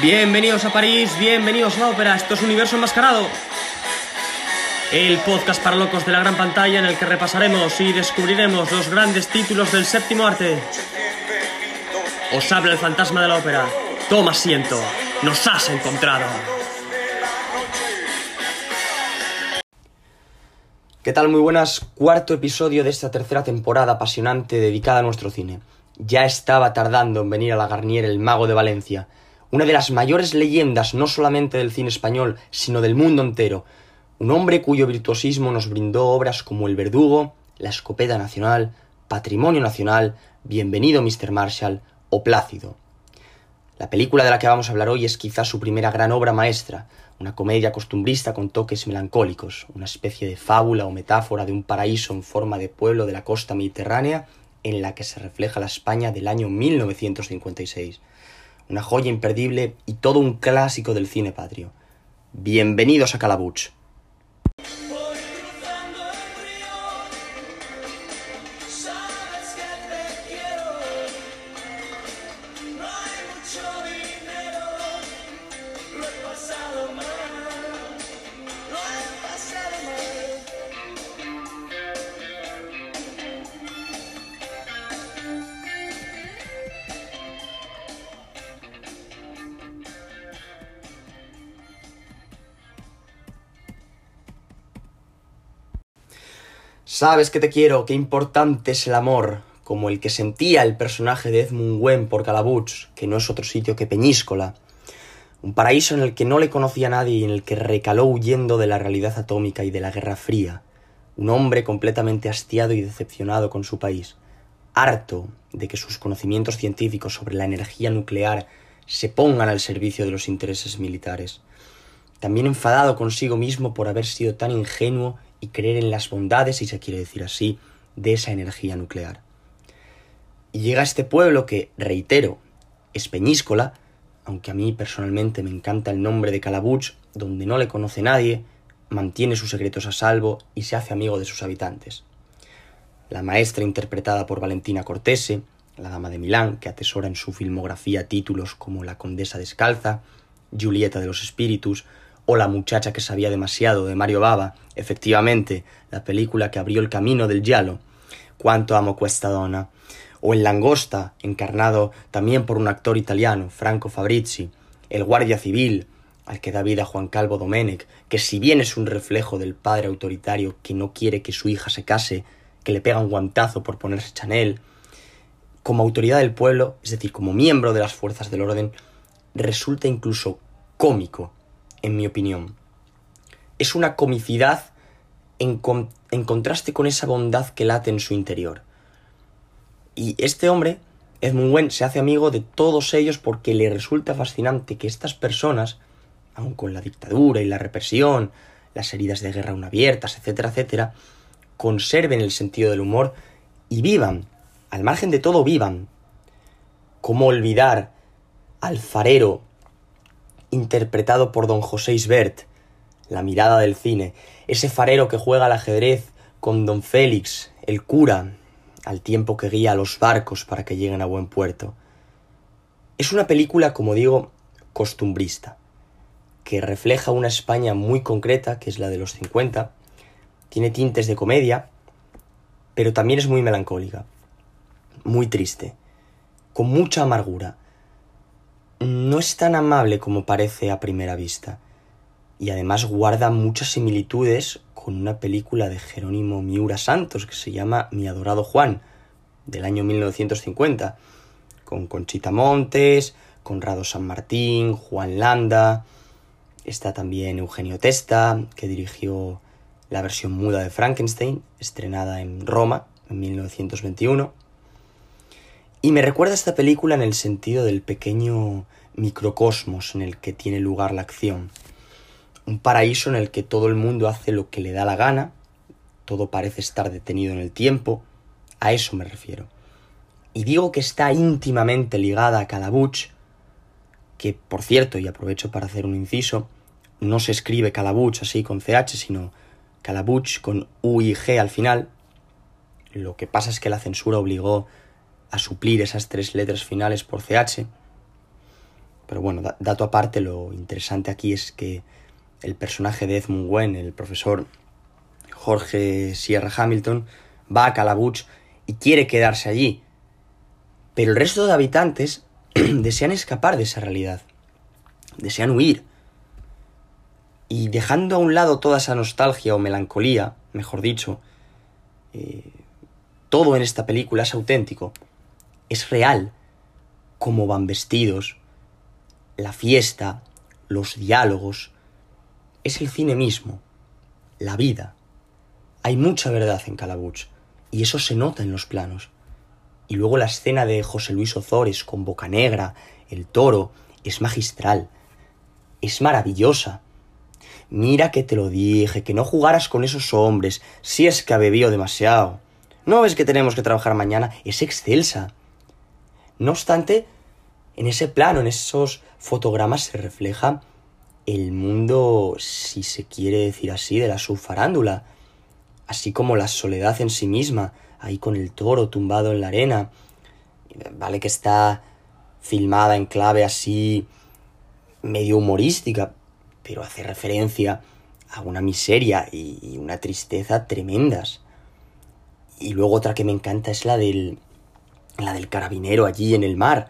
Bienvenidos a París, bienvenidos a la ópera, esto es Universo Enmascarado. El podcast para locos de la gran pantalla en el que repasaremos y descubriremos los grandes títulos del séptimo arte. Os habla el fantasma de la ópera. Toma asiento, nos has encontrado. ¿Qué tal? Muy buenas. Cuarto episodio de esta tercera temporada apasionante dedicada a nuestro cine. Ya estaba tardando en venir a la Garnier el mago de Valencia, una de las mayores leyendas no solamente del cine español, sino del mundo entero. Un hombre cuyo virtuosismo nos brindó obras como El Verdugo, La Escopeta Nacional, Patrimonio Nacional, Bienvenido Mr. Marshall o Plácido. La película de la que vamos a hablar hoy es quizás su primera gran obra maestra, una comedia costumbrista con toques melancólicos, una especie de fábula o metáfora de un paraíso en forma de pueblo de la costa mediterránea en la que se refleja la España del año 1956. Una joya imperdible y todo un clásico del cine patrio. Bienvenidos a Calabuch. Sabes que te quiero, qué importante es el amor, como el que sentía el personaje de Edmund Wen por Calabuch, que no es otro sitio que Peñíscola. Un paraíso en el que no le conocía a nadie y en el que recaló huyendo de la realidad atómica y de la Guerra Fría. Un hombre completamente hastiado y decepcionado con su país. Harto de que sus conocimientos científicos sobre la energía nuclear se pongan al servicio de los intereses militares. También enfadado consigo mismo por haber sido tan ingenuo y creer en las bondades, si se quiere decir así, de esa energía nuclear. Y llega a este pueblo que, reitero, es Peñíscola, aunque a mí personalmente me encanta el nombre de Calabuch, donde no le conoce nadie, mantiene sus secretos a salvo y se hace amigo de sus habitantes. La maestra interpretada por Valentina Cortese, la dama de Milán, que atesora en su filmografía títulos como La Condesa Descalza, Julieta de los Espíritus, o La muchacha que sabía demasiado de Mario Bava, efectivamente, la película que abrió el camino del giallo, Cuánto amo questa donna, o El Langosta, encarnado también por un actor italiano, Franco Fabrizi, El guardia civil, al que da vida Juan Calvo Domenech, que si bien es un reflejo del padre autoritario que no quiere que su hija se case, que le pega un guantazo por ponerse Chanel, como autoridad del pueblo, es decir, como miembro de las fuerzas del orden, resulta incluso cómico, en mi opinión. Es una comicidad en, con- en contraste con esa bondad que late en su interior. Y este hombre, Edmund Wen, se hace amigo de todos ellos porque le resulta fascinante que estas personas, aun con la dictadura y la represión, las heridas de guerra aún abiertas, etcétera, etcétera, conserven el sentido del humor y vivan, al margen de todo vivan. ¿Cómo olvidar al farero interpretado por don José Isbert, la mirada del cine, ese farero que juega al ajedrez con don Félix, el cura, al tiempo que guía a los barcos para que lleguen a buen puerto. Es una película, como digo, costumbrista, que refleja una España muy concreta, que es la de los 50, tiene tintes de comedia, pero también es muy melancólica, muy triste, con mucha amargura. No es tan amable como parece a primera vista, y además guarda muchas similitudes con una película de Jerónimo Miura Santos que se llama Mi adorado Juan, del año 1950, con Conchita Montes, Conrado San Martín, Juan Landa, está también Eugenio Testa, que dirigió la versión muda de Frankenstein, estrenada en Roma en 1921. Y me recuerda esta película en el sentido del pequeño microcosmos en el que tiene lugar la acción. Un paraíso en el que todo el mundo hace lo que le da la gana, todo parece estar detenido en el tiempo, a eso me refiero. Y digo que está íntimamente ligada a Calabuch, que por cierto, y aprovecho para hacer un inciso, no se escribe Calabuch así con CH, sino Calabuch con U y G al final. Lo que pasa es que la censura obligó a suplir esas tres letras finales por CH. pero bueno, da- dato aparte, lo interesante aquí es que el personaje de Edmund Wen, el profesor Jorge Sierra Hamilton, va a Calabuch y quiere quedarse allí. Pero el resto de habitantes desean escapar de esa realidad. Desean huir. Y dejando a un lado toda esa nostalgia o melancolía, mejor dicho, eh, todo en esta película es auténtico. Es real. Cómo van vestidos, la fiesta, los diálogos. Es el cine mismo, la vida. Hay mucha verdad en Calabuch, y eso se nota en los planos. Y luego la escena de José Luis Ozores con Boca Negra, el toro, es magistral. Es maravillosa. Mira que te lo dije, que no jugaras con esos hombres, si es que ha bebido demasiado. ¿No ves que tenemos que trabajar mañana? Es excelsa. No obstante, en ese plano, en esos fotogramas se refleja el mundo, si se quiere decir así, de la subfarándula, así como la soledad en sí misma, ahí con el toro tumbado en la arena. Vale que está filmada en clave así medio humorística, pero hace referencia a una miseria y una tristeza tremendas. Y luego otra que me encanta es la del la del carabinero allí en el mar.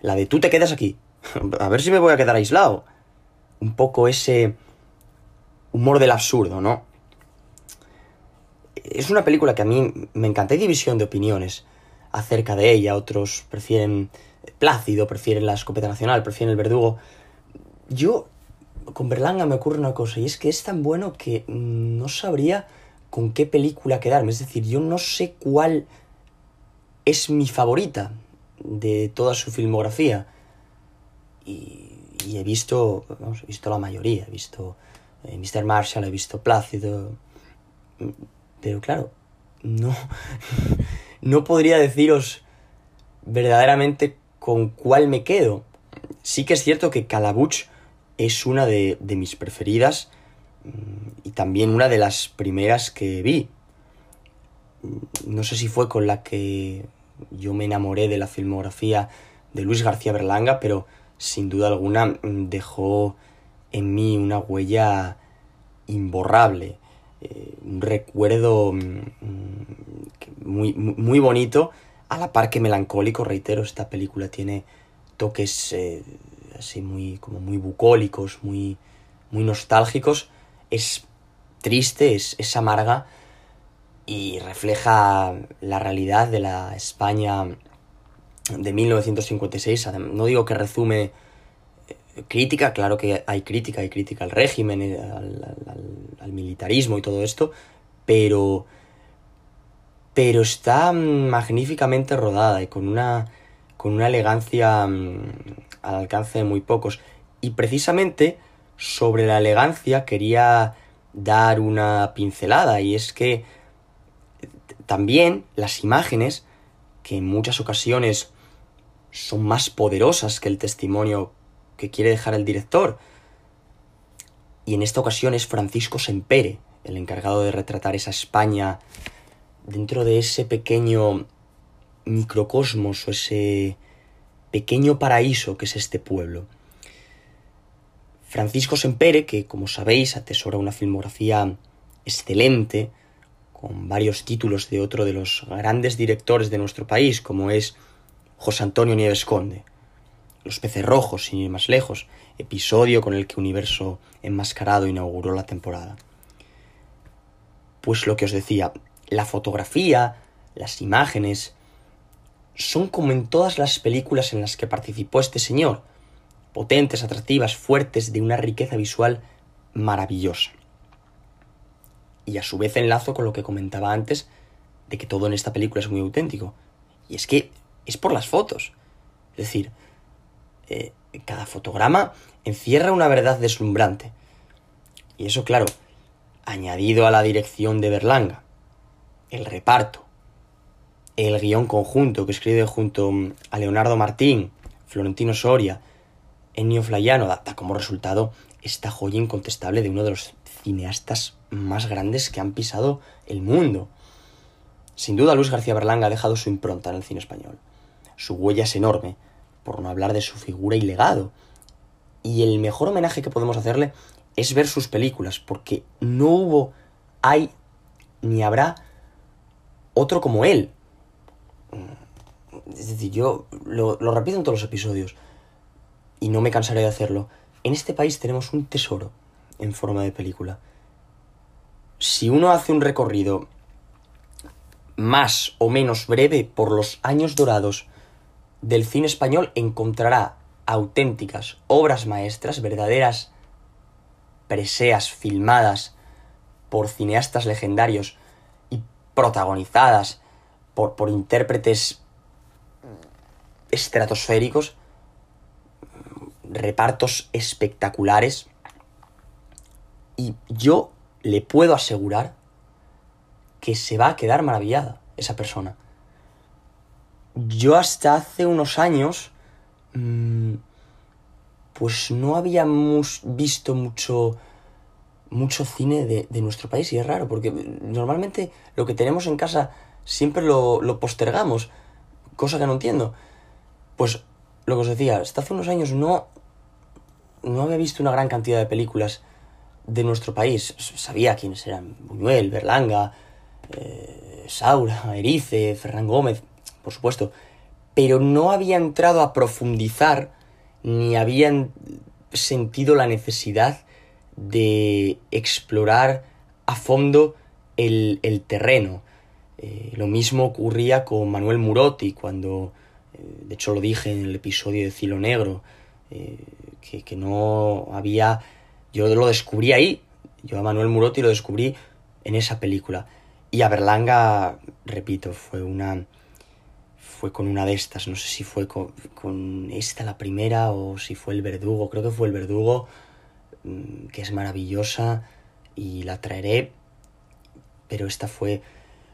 La de tú te quedas aquí. A ver si me voy a quedar aislado. Un poco ese humor del absurdo, ¿no? Es una película que a mí me encanta. Hay división de opiniones acerca de ella. Otros prefieren Plácido, prefieren la escopeta nacional, prefieren el verdugo. Yo, con Berlanga me ocurre una cosa, y es que es tan bueno que no sabría con qué película quedarme. Es decir, yo no sé cuál es mi favorita de toda su filmografía. Y, y he visto, he visto la mayoría. He visto eh, Mr. Marshall, he visto Plácido. Pero claro, no, no podría deciros verdaderamente con cuál me quedo. Sí que es cierto que Calabuch es una de, de mis preferidas mm, y también una de las primeras que vi. No sé si fue con la que yo me enamoré de la filmografía de Luis García Berlanga, pero sin duda alguna mm, dejó en mí una huella imborrable, eh, un recuerdo mm, mm, muy, muy bonito, a la par que melancólico, reitero, esta película tiene toques eh, así muy, como muy bucólicos, muy, muy nostálgicos, es triste, es, es amarga y refleja la realidad de la España de 1956. Adem- No digo que resume eh, crítica, claro que hay crítica, hay crítica al régimen, eh, al- al militarismo y todo esto, pero, pero está mm, magníficamente rodada y con una, con una elegancia mm, al alcance de muy pocos. Y precisamente sobre la elegancia quería dar una pincelada y es que también las imágenes, que en muchas ocasiones son más poderosas que el testimonio que quiere dejar el director. Y en esta ocasión es Francisco Sempere, el encargado de retratar esa España dentro de ese pequeño microcosmos o ese pequeño paraíso que es este pueblo. Francisco Sempere, que como sabéis atesora una filmografía excelente, con varios títulos de otro de los grandes directores de nuestro país, como es José Antonio Nieves Conde. Los peces rojos, sin ir más lejos, episodio con el que Universo Enmascarado inauguró la temporada. Pues lo que os decía, la fotografía, las imágenes, son como en todas las películas en las que participó este señor, potentes, atractivas, fuertes, de una riqueza visual maravillosa. Y a su vez enlazo con lo que comentaba antes, de que todo en esta película es muy auténtico. Y es que es por las fotos. Es decir, eh, cada fotograma encierra una verdad deslumbrante. Y eso, claro, añadido a la dirección de Berlanga, el reparto, el guion conjunto que escribe junto a Leonardo Martín, Florentino Soria, Ennio Flaiano, da, como resultado esta joya incontestable de uno de los cineastas más grandes que han pisado el mundo. Sin duda, Luis García Berlanga ha dejado su impronta en el cine español. Su huella es enorme, por no hablar de su figura y legado. Y el mejor homenaje que podemos hacerle es ver sus películas, porque no hubo, hay, ni habrá otro como él. Es decir, yo lo, lo repito en todos los episodios y no me cansaré de hacerlo. En este país tenemos un tesoro en forma de película. Si uno hace un recorrido más o menos breve por los años dorados del cine español, encontrará auténticas obras maestras, verdaderas preseas filmadas por cineastas legendarios y protagonizadas por, por intérpretes estratosféricos, repartos espectaculares. Y yo le puedo asegurar que se va a quedar maravillada esa persona. Yo hasta hace unos años, mm, pues no habíamos visto mucho, mucho cine de, de nuestro país y es raro, porque normalmente lo que tenemos en casa siempre lo, lo postergamos, cosa que no entiendo. Pues lo que os decía, hasta hace unos años no, no había visto una gran cantidad de películas de nuestro país. Sabía quiénes eran Buñuel, Berlanga, eh, Saura, Erice, Ferran Gómez, por supuesto. Pero no había entrado a profundizar ni habían sentido la necesidad de explorar a fondo el, el terreno. Eh, lo mismo ocurría con Manuel Murotti cuando, eh, de hecho lo dije en el episodio de Cilo Negro, que, que no había... Yo lo descubrí ahí, yo a Manuel Murotti lo descubrí en esa película. Y a Berlanga, repito, fue una... Fue con una de estas, no sé si fue con, con esta la primera o si fue el verdugo, creo que fue el verdugo, mm, que es maravillosa y la traeré, pero esta fue,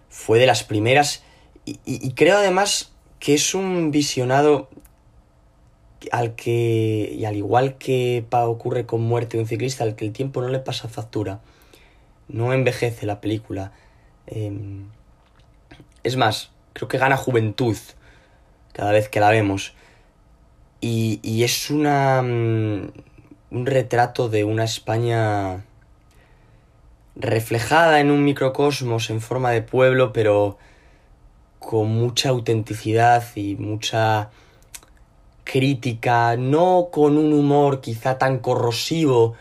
fue de las primeras y, creo además que es un visionado al que, y al igual que ocurre con Muerte de un ciclista, al que el tiempo no le pasa factura, no envejece la película. Em, es más, creo que gana juventud cada vez que la vemos. Y, y es una, mm, un retrato de una España reflejada en un microcosmos en forma de pueblo, pero con mucha autenticidad y mucha crítica, no con un humor quizá tan corrosivo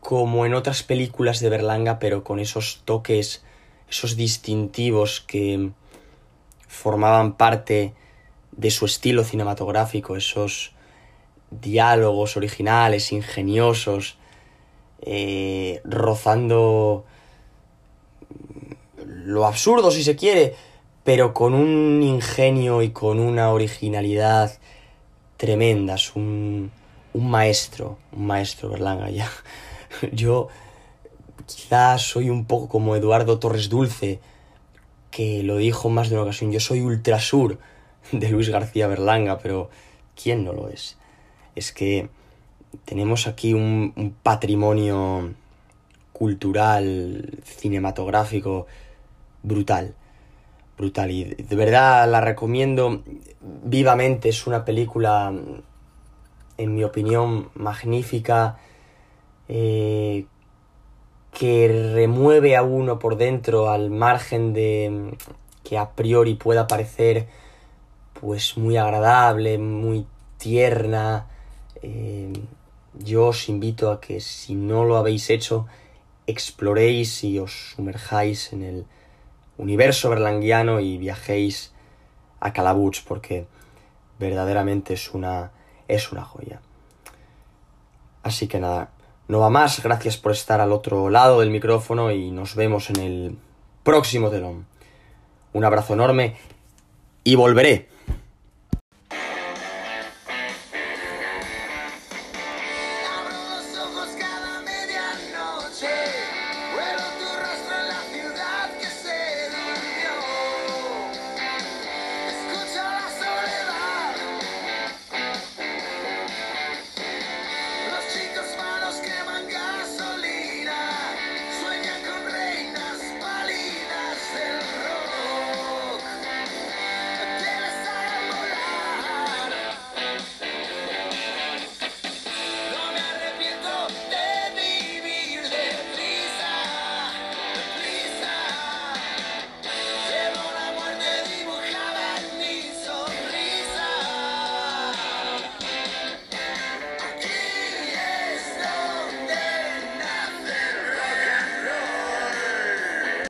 como en otras películas de Berlanga, pero con esos toques, esos distintivos que formaban parte de su estilo cinematográfico, esos diálogos originales, ingeniosos, eh, rozando lo absurdo si se quiere, pero con un ingenio y con una originalidad tremendas, un, un maestro, un maestro Berlanga ya. Yo quizás soy un poco como Eduardo Torres Dulce, que lo dijo más de una ocasión, yo soy ultrasur de Luis García Berlanga, pero ¿quién no lo es? Es que tenemos aquí un, un patrimonio cultural, cinematográfico, brutal. Brutal. Y de verdad la recomiendo vivamente. Es una película, en mi opinión, magnífica. eh, que remueve a uno por dentro al margen de que a priori pueda parecer pues muy agradable, muy tierna. Eh, yo os invito a que si no lo habéis hecho, exploréis y os sumerjáis en el universo berlanguiano y viajéis a Calabuch porque verdaderamente es una es una joya. Así que nada, no va más, gracias por estar al otro lado del micrófono y nos vemos en el próximo telón. Un abrazo enorme y volveré.